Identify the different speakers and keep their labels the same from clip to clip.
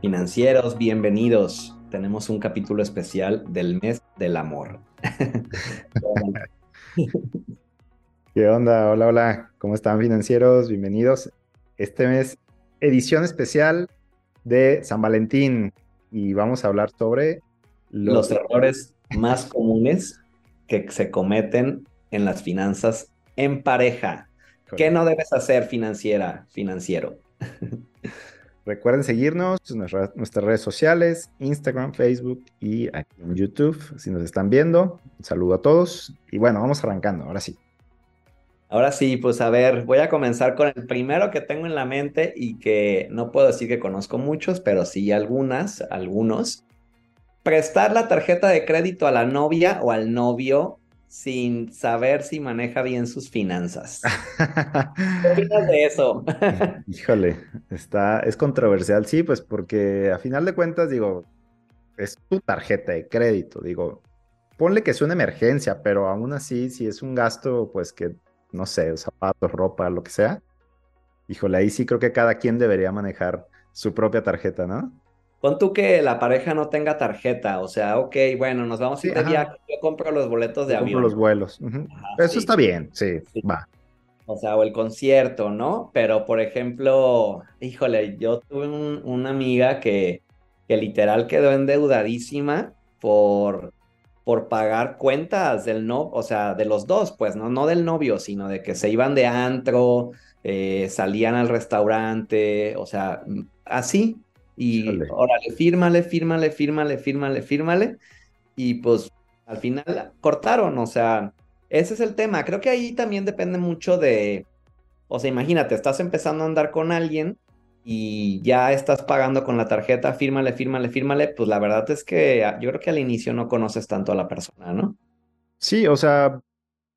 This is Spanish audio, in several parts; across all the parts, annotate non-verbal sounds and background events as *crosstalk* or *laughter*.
Speaker 1: Financieros, bienvenidos. Tenemos un capítulo especial del mes del amor.
Speaker 2: ¿Qué onda? Hola, hola. ¿Cómo están financieros? Bienvenidos. Este mes, edición especial de San Valentín. Y vamos a hablar sobre
Speaker 1: los, errores más comunes que se cometen en las finanzas en pareja. ¿Qué no debes hacer financiera, financiero? *laughs*
Speaker 2: Recuerden seguirnos en nuestras redes sociales, Instagram, Facebook y aquí en YouTube, si nos están viendo. Un saludo a todos. Y bueno, vamos arrancando, ahora sí.
Speaker 1: Ahora sí, pues a ver, voy a comenzar con el primero que tengo en la mente y que no puedo decir que conozco muchos, pero sí algunas, algunos. Prestar la tarjeta de crédito a la novia o al novio sin saber si maneja bien sus finanzas. *laughs* ¿Qué opinas de eso? *laughs*
Speaker 2: Híjole, está, es controversial, sí, pues porque a final de cuentas, digo, es tu tarjeta de crédito, digo, ponle que es una emergencia, pero aún así, si es un gasto, pues que, no sé, zapatos, ropa, lo que sea, híjole, ahí sí creo que cada quien debería manejar su propia tarjeta, ¿no?
Speaker 1: Pon tú que la pareja no tenga tarjeta, o sea, ok, bueno, nos vamos a ir yo compro los boletos de
Speaker 2: yo
Speaker 1: avión.
Speaker 2: Compro los vuelos. Eso está bien, sí, va.
Speaker 1: O sea, o el concierto, ¿no? Pero, por ejemplo, híjole, yo tuve una amiga que, que literal quedó endeudadísima por, por pagar cuentas del no, o sea, de los dos, pues, ¿no? No del novio, sino de que se iban de antro, eh, salían al restaurante, o sea, así, y órale, fírmale, fírmale, fírmale, fírmale, fírmale. Y pues al final cortaron, o sea, ese es el tema. Creo que ahí también depende mucho de, o sea, imagínate, estás empezando a andar con alguien y ya estás pagando con la tarjeta, fírmale, fírmale, fírmale, pues la verdad es que yo creo que al inicio no conoces tanto a la persona, ¿no?
Speaker 2: Sí, o sea,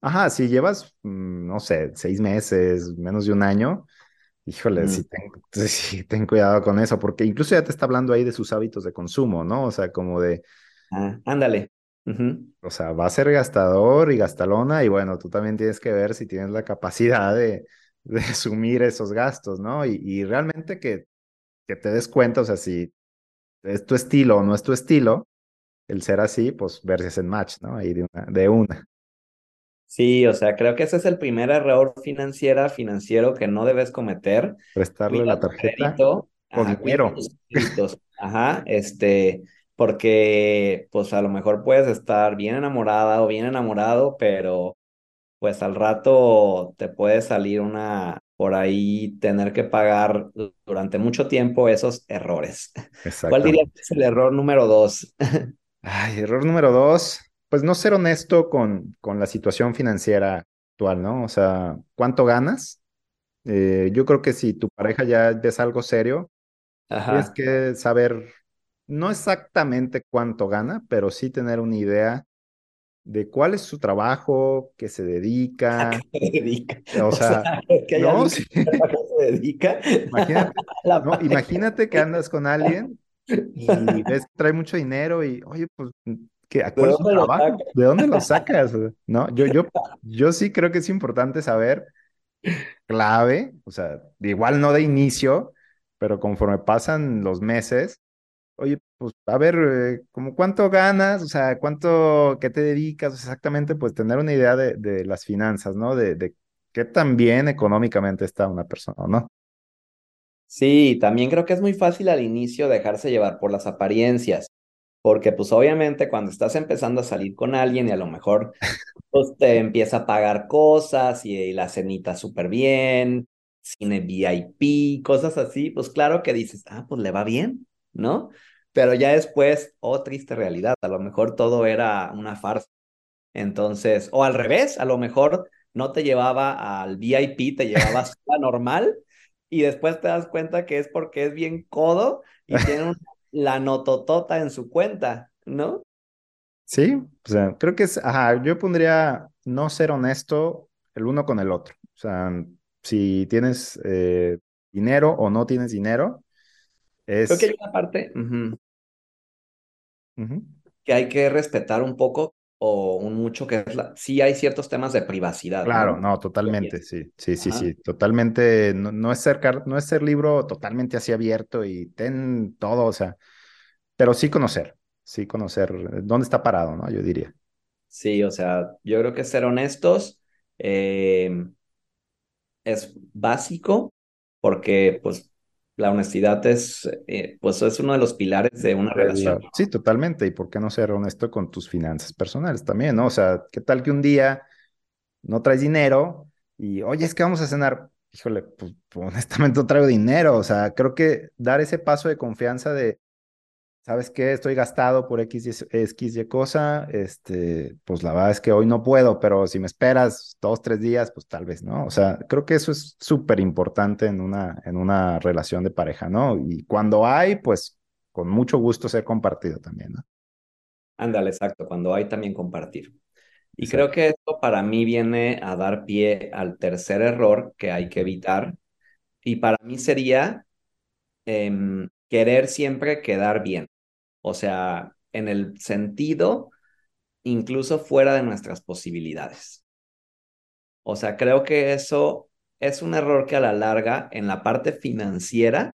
Speaker 2: ajá, si llevas, mm, no sé, seis meses, menos de un año, Híjole, sí, ten, *laughs* sí, ten cuidado con eso, porque incluso ya te está hablando ahí de sus hábitos de consumo, ¿no? O sea, como de...
Speaker 1: Ah, ándale.
Speaker 2: O sea, va a ser gastador y gastalona y bueno, tú también tienes que ver si tienes la capacidad de, *laughs* de asumir esos gastos, ¿no? Y, y realmente que, que, te des cuenta, o sea, si es tu estilo o no es tu estilo, el ser así, pues ver si es en match, ¿no? Ahí de una. De una.
Speaker 1: Sí, o sea, creo que ese es el primer error financiera, financiero que no debes cometer.
Speaker 2: Prestarle la tarjeta con dinero.
Speaker 1: Ajá, este, porque pues a lo mejor puedes estar bien enamorada o bien enamorado, pero pues al rato te puede salir una, por ahí tener que pagar durante mucho tiempo esos errores. ¿Cuál dirías que es el error número dos? *laughs*
Speaker 2: Ay, error número dos pues no ser honesto con, con la situación financiera actual, ¿no? O sea, ¿cuánto ganas? Eh, yo creo que si tu pareja ya es algo serio, tienes que saber, no exactamente cuánto gana, pero sí tener una idea de cuál es su trabajo, qué se dedica.
Speaker 1: ¿A qué se dedica?
Speaker 2: O, sea, *laughs*
Speaker 1: no, se dedica?
Speaker 2: Imagínate, imagínate que andas con alguien y ves que trae mucho dinero y, oye, pues ¿De dónde, lo ¿De dónde lo sacas? No, yo, yo, yo sí creo que es importante saber clave, o sea, igual no de inicio, pero conforme pasan los meses, oye, pues a ver, eh, como cuánto ganas, o sea, cuánto, qué te dedicas, exactamente, pues tener una idea de, de las finanzas, ¿no? De, de qué tan bien económicamente está una persona, ¿no?
Speaker 1: Sí, también creo que es muy fácil al inicio dejarse llevar por las apariencias. Porque pues obviamente cuando estás empezando a salir con alguien y a lo mejor pues, te empieza a pagar cosas y, la cenita súper bien, cine VIP, cosas así, pues claro que dices, ah, pues le va bien, ¿no? Pero ya después, oh, triste realidad, a lo mejor todo era una farsa. Entonces, o al revés, a lo mejor no te llevaba al VIP, te llevaba *laughs* a normal y después te das cuenta que es porque es bien codo y tiene un la nototota en su cuenta, ¿no?
Speaker 2: Sí, o sea, creo que es, ajá, yo pondría no ser honesto el uno con el otro. O sea, si tienes eh, dinero o no tienes dinero, es...
Speaker 1: Creo que hay una parte que hay que respetar un poco, o un mucho que es la... Sí hay ciertos temas de privacidad.
Speaker 2: Claro, no, totalmente, sí, sí, sí, sí, totalmente, no, no, es ser, no es ser libro totalmente así abierto y ten todo, o sea, pero sí conocer, sí conocer dónde está parado, ¿no? Yo diría.
Speaker 1: Sí, o sea, yo creo que ser honestos eh, es básico porque pues la honestidad es, eh, pues es uno de los pilares de una relación.
Speaker 2: Sí, totalmente. ¿Y por qué no ser honesto con tus finanzas personales también, no? O sea, ¿qué tal que un día no traes dinero y, oye, es que vamos a cenar? Híjole, pues, pues *laughs* honestamente no traigo dinero. O sea, creo que dar ese paso de confianza de, ¿sabes qué? Estoy gastado por X y, X y cosa, este, pues la verdad es que hoy no puedo, pero si me esperas dos, tres días, pues tal vez, ¿no? O sea, creo que eso es súper importante en una, en una relación de pareja, ¿no? Y cuando hay, pues con mucho gusto ser compartido también, ¿no?
Speaker 1: Ándale, exacto, cuando hay también compartir. Y creo que esto para mí viene a dar pie al tercer error que hay que evitar. Y para mí sería em, querer siempre quedar bien. O sea, en el sentido incluso fuera de nuestras posibilidades. O sea, creo que eso es un error que a la larga, en la parte financiera,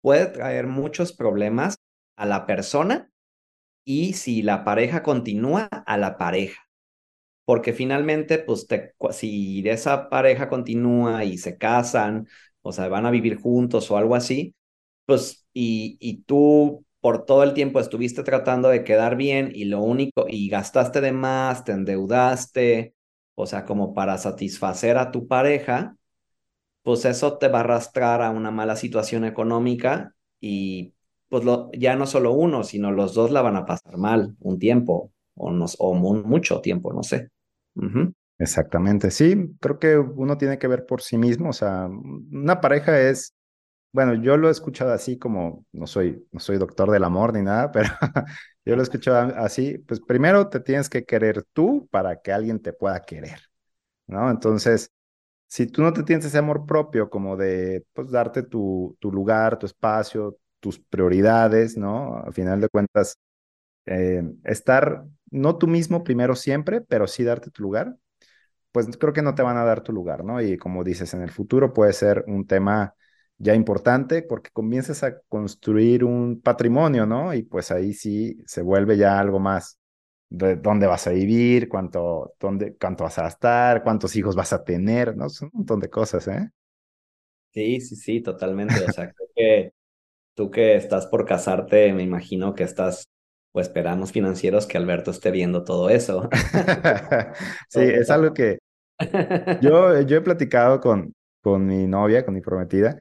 Speaker 1: puede traer muchos problemas a la persona y si la pareja continúa, a la pareja. Porque finalmente, pues, si esa pareja continúa y se casan, o sea, van a vivir juntos o algo así, pues, y tú por todo el tiempo estuviste tratando de quedar bien y lo único, y gastaste de más, te endeudaste, o sea, como para satisfacer a tu pareja, pues eso te va a arrastrar a una mala situación económica y pues lo, ya no solo uno, sino los dos la van a pasar mal un tiempo o, nos, o mucho tiempo, no sé.
Speaker 2: Exactamente, sí, creo que uno tiene que ver por sí mismo, o sea, una pareja es bueno, yo lo he escuchado así como, no soy, no soy doctor del amor ni nada, *laughs* pero yo lo he escuchado así, pues primero te tienes que querer tú para que alguien te pueda querer, ¿no? Entonces, si tú no te tienes ese amor propio como de, pues, darte tu, tu lugar, tu espacio, tus prioridades, ¿no? Al final de cuentas, eh, estar, no tú mismo primero siempre, pero sí darte tu lugar, pues creo que no te van a dar tu lugar, ¿no? Y como dices, en el futuro puede ser un tema ya importante porque comienzas a construir un patrimonio, ¿no? Y pues ahí sí se vuelve ya algo más de dónde vas a vivir, cuánto, dónde, cuánto vas a gastar, cuántos hijos vas a tener, ¿no? Son un montón de cosas, ¿eh?
Speaker 1: Sí, sí, sí, totalmente. O sea, creo que tú que estás por casarte, me imagino que estás o esperamos financieros que Alberto esté viendo todo eso. *laughs*
Speaker 2: sí, es algo que yo, yo he platicado con, con mi novia, con mi prometida,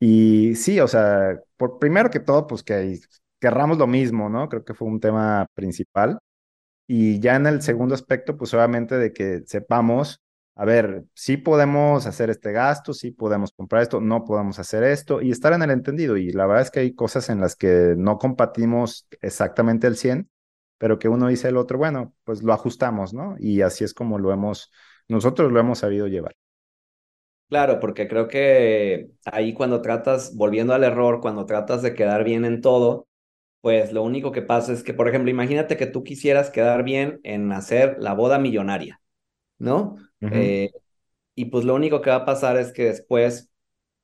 Speaker 2: y sí, o sea, por primero que todo, pues que querramos lo mismo, ¿no? Creo que fue un tema principal. Y ya en el segundo aspecto, pues obviamente de que sepamos, a ver, sí podemos hacer este gasto, sí podemos comprar esto, no podemos hacer esto y estar en el entendido. Y la verdad es que hay cosas en las que no compartimos exactamente el 100, pero que uno dice el otro, bueno, pues lo ajustamos, ¿no? Y así es como lo hemos, nosotros lo hemos sabido llevar.
Speaker 1: Claro, porque creo que ahí cuando tratas, volviendo al error, cuando tratas de quedar bien en todo, pues lo único que pasa es que, por ejemplo, imagínate que tú quisieras quedar bien en hacer la boda millonaria, ¿no? Eh, y pues lo único que va a pasar es que después,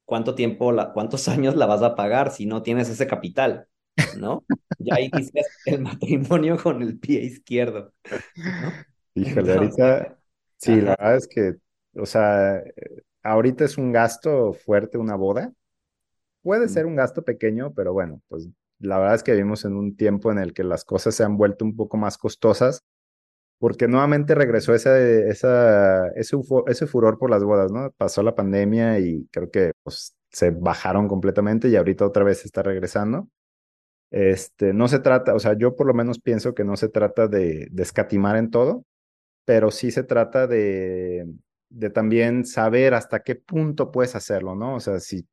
Speaker 1: ¿cuánto tiempo, la, cuántos *laughs* años la vas a pagar si no tienes ese capital, ¿no? Ya inicias *laughs* el matrimonio con el pie izquierdo, ¿no?
Speaker 2: Híjole, ahorita, sí, la verdad es que, o sea, ahorita es un gasto fuerte una boda. Puede ser un gasto pequeño, pero bueno, pues la verdad es que vivimos en un tiempo en el que las cosas se han vuelto un poco más costosas, porque nuevamente regresó ese, esa, ese, ese furor por las bodas, ¿no? Pasó la pandemia y creo que pues, se bajaron completamente y ahorita otra vez está regresando. Este, no se trata, o sea, yo por lo menos pienso que no se trata de, de escatimar en todo, pero sí se trata de, de también saber hasta qué punto puedes hacerlo, ¿no? O sea, si,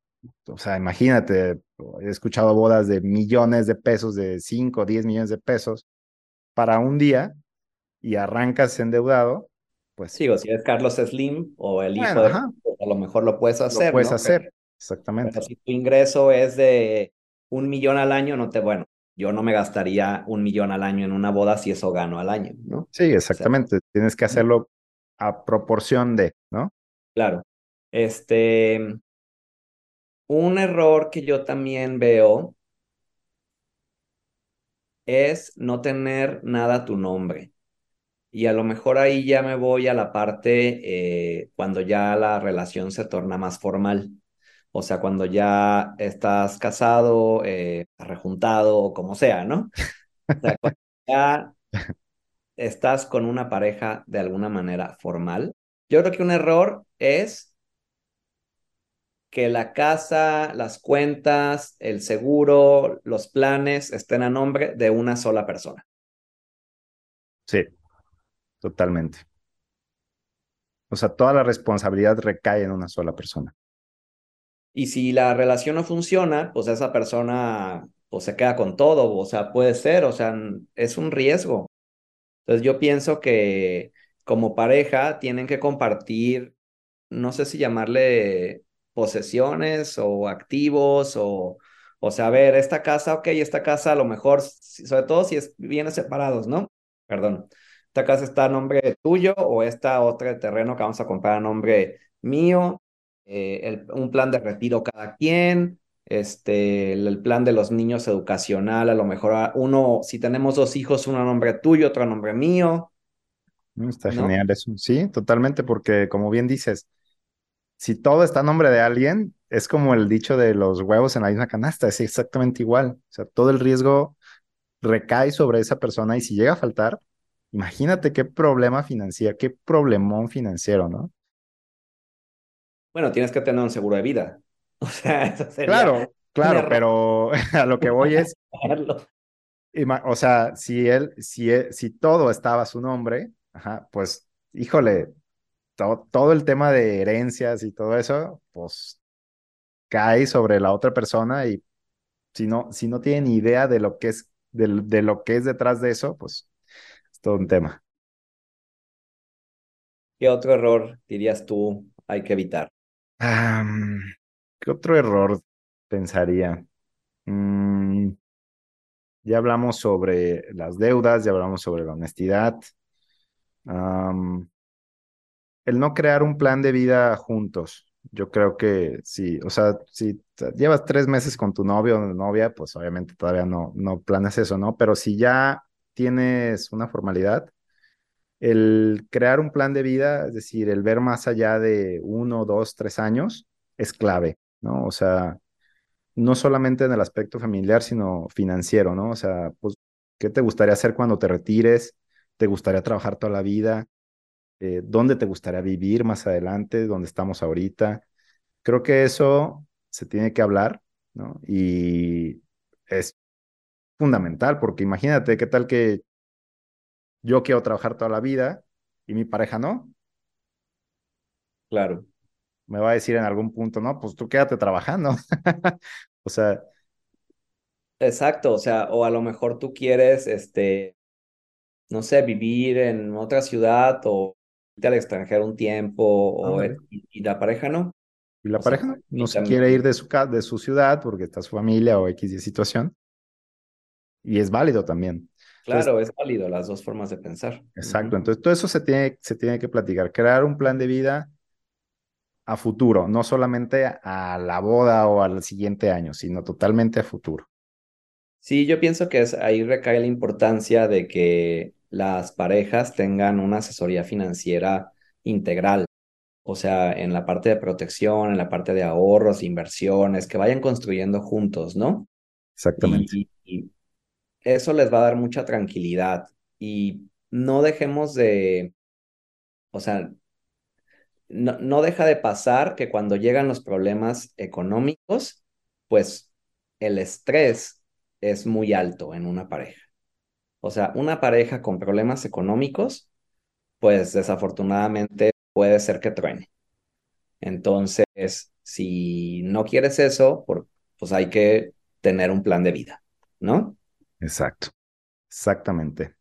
Speaker 2: o sea, imagínate, he escuchado bodas de millones de pesos, de 5, 10 millones de pesos para un día y arrancas endeudado, pues...
Speaker 1: Sí, o si eres Carlos Slim o el hijo de... a lo mejor lo puedes hacer.
Speaker 2: Lo puedes hacer, exactamente.
Speaker 1: Pero si tu ingreso es de un millón al año, no te, bueno, yo no me gastaría un millón al año en una boda si eso gano al año, ¿no?
Speaker 2: Sí, exactamente. Tienes que hacerlo a proporción de, ¿no?
Speaker 1: Claro. Este, un error que yo también veo es no tener nada a tu nombre. Y a lo mejor ahí ya me voy a la parte eh, cuando ya la relación se torna más formal. O sea, cuando ya estás casado, eh, rejuntado o como sea, ¿no? *laughs* O sea, cuando ya estás con una pareja de alguna manera formal. Yo creo que un error es que la casa, las cuentas, el seguro, los planes estén a nombre de una sola persona.
Speaker 2: Sí, totalmente. O sea, toda la responsabilidad recae en una sola persona.
Speaker 1: Y si la relación no funciona, pues esa persona pues se queda con todo, o sea, puede ser, o sea, es un riesgo. Entonces yo pienso que como pareja tienen que compartir, no sé si llamarle posesiones o activos o, o sea, a ver, esta casa, ok, esta casa a lo mejor, sobre todo si es, viene separados, ¿no? Perdón, esta casa está a nombre tuyo o esta otra terreno que vamos a comprar a nombre mío, eh, un plan de retiro cada quien, este, el, plan de los niños educacional, a lo mejor uno, si tenemos dos hijos, uno a nombre tuyo, otro a nombre mío.
Speaker 2: Mm, está genial eso. Sí, totalmente, porque como bien dices, si todo está a nombre de alguien, es como el dicho de los huevos en la misma canasta, es exactamente igual. O sea, todo el riesgo recae sobre esa persona y si llega a faltar, imagínate qué problema financiero, qué problemón financiero, ¿no?
Speaker 1: Bueno, tienes que tener un seguro de vida. O sea, *laughs* eso sería
Speaker 2: Claro, claro, pero *laughs* a lo que voy es, o sea, si él, si, si todo estaba a su nombre, ajá, pues, híjole, todo el tema de herencias y todo eso, pues cae sobre la otra persona y si no, si no tiene ni idea de lo que es, de, de lo que es detrás de eso, pues es todo un tema.
Speaker 1: ¿Qué otro error dirías tú hay que evitar?
Speaker 2: ¿Qué otro error pensaría? Mm, ya hablamos sobre las deudas, ya hablamos sobre la honestidad. el no crear un plan de vida juntos. Yo creo que sí, o sea, si llevas tres meses con tu novio o novia, pues obviamente todavía no, no planes eso, ¿no? Pero si ya tienes una formalidad, el crear un plan de vida, es decir, el ver más allá de uno, dos, tres años, es clave, ¿no? O sea, no solamente en el aspecto familiar, sino financiero, ¿no? O sea, pues, ¿qué te gustaría hacer cuando te retires? ¿Te gustaría trabajar toda la vida? Eh, ¿Dónde te gustaría vivir más adelante? ¿Dónde estamos ahorita? Creo que eso se tiene que hablar, ¿no? Y es fundamental, porque imagínate qué tal que yo quiero trabajar toda la vida y mi pareja no.
Speaker 1: Claro.
Speaker 2: Me va a decir en algún punto, no, pues tú quédate trabajando. *laughs* o sea.
Speaker 1: Exacto, o sea, o a lo mejor tú quieres, este, no sé, vivir en otra ciudad o irte al extranjero un tiempo o, y, la pareja no.
Speaker 2: Y la pareja no, no se quiere ir de su, de su ciudad porque está su familia o X situación. Y es válido también.
Speaker 1: Claro, es válido las dos formas de pensar.
Speaker 2: Exacto, entonces todo eso se tiene, se tiene que platicar, crear un plan de vida a futuro, no solamente a la boda o al siguiente año, sino totalmente a futuro.
Speaker 1: Sí, yo pienso que es, ahí recae la importancia de que las parejas tengan una asesoría financiera integral, o sea, en la parte de protección, en la parte de ahorros, inversiones, que vayan construyendo juntos, ¿no?
Speaker 2: Exactamente
Speaker 1: eso les va a dar mucha tranquilidad y no dejemos de, o sea, no, no deja de pasar que cuando llegan los problemas económicos, pues el estrés es muy alto en una pareja. O sea, una pareja con problemas económicos, pues desafortunadamente puede ser que truene. Entonces, si no quieres eso, pues hay que tener un plan de vida, ¿no?
Speaker 2: Exacto, exactamente.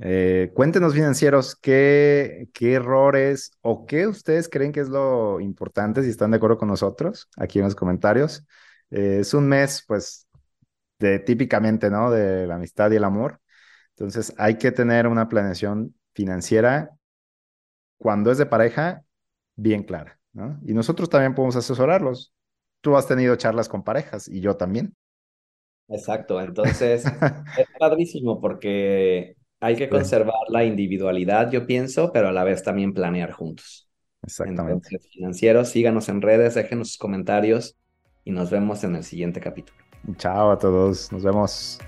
Speaker 2: Eh, cuéntenos financieros, ¿qué, ¿qué errores o qué ustedes creen que es lo importante, si están de acuerdo con nosotros, aquí en los comentarios. Eh, es un mes, pues, de típicamente, ¿no? De la amistad y el amor. Entonces hay que tener una planeación financiera cuando es de pareja bien clara, ¿no? Y nosotros también podemos asesorarlos. Tú has tenido charlas con parejas y yo también.
Speaker 1: Exacto, entonces *laughs* es padrísimo porque hay que conservar la individualidad, yo pienso, pero a la vez también planear juntos.
Speaker 2: Exactamente.
Speaker 1: Entonces, financieros, síganos en redes, déjenos sus comentarios y nos vemos en el siguiente capítulo.
Speaker 2: Chao a todos, nos vemos.